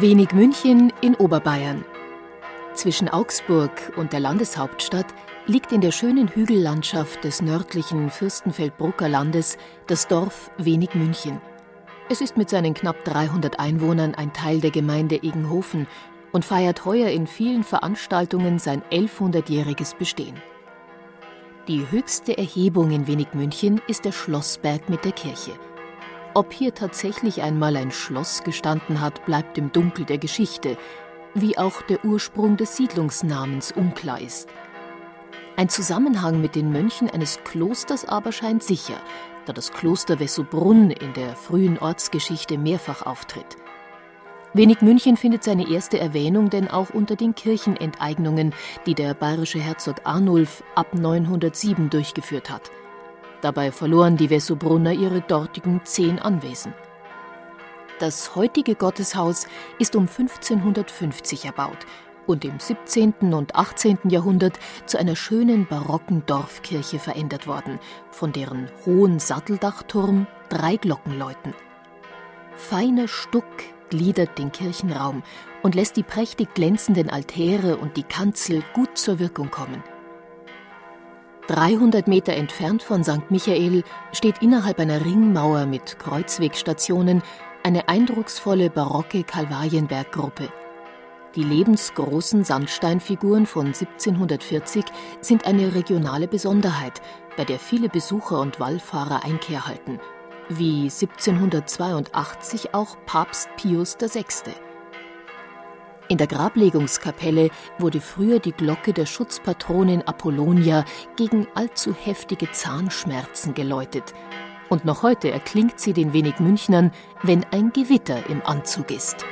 Wenig München in Oberbayern. Zwischen Augsburg und der Landeshauptstadt liegt in der schönen Hügellandschaft des nördlichen Fürstenfeldbrucker Landes das Dorf Wenig München. Es ist mit seinen knapp 300 Einwohnern ein Teil der Gemeinde Egenhofen und feiert heuer in vielen Veranstaltungen sein 1100-jähriges Bestehen. Die höchste Erhebung in Wenig München ist der Schlossberg mit der Kirche. Ob hier tatsächlich einmal ein Schloss gestanden hat, bleibt im Dunkel der Geschichte, wie auch der Ursprung des Siedlungsnamens unklar ist. Ein Zusammenhang mit den Mönchen eines Klosters aber scheint sicher, da das Kloster Wessobrunn in der frühen Ortsgeschichte mehrfach auftritt. Wenig München findet seine erste Erwähnung denn auch unter den Kirchenenteignungen, die der bayerische Herzog Arnulf ab 907 durchgeführt hat. Dabei verloren die Wessobrunner ihre dortigen zehn Anwesen. Das heutige Gotteshaus ist um 1550 erbaut und im 17. und 18. Jahrhundert zu einer schönen barocken Dorfkirche verändert worden, von deren hohen Satteldachturm drei Glocken läuten. Feiner Stuck gliedert den Kirchenraum und lässt die prächtig glänzenden Altäre und die Kanzel gut zur Wirkung kommen. 300 Meter entfernt von St. Michael steht innerhalb einer Ringmauer mit Kreuzwegstationen eine eindrucksvolle barocke Kalvarienberggruppe. Die lebensgroßen Sandsteinfiguren von 1740 sind eine regionale Besonderheit, bei der viele Besucher und Wallfahrer Einkehr halten, wie 1782 auch Papst Pius VI. In der Grablegungskapelle wurde früher die Glocke der Schutzpatronin Apollonia gegen allzu heftige Zahnschmerzen geläutet. Und noch heute erklingt sie den wenig Münchnern, wenn ein Gewitter im Anzug ist.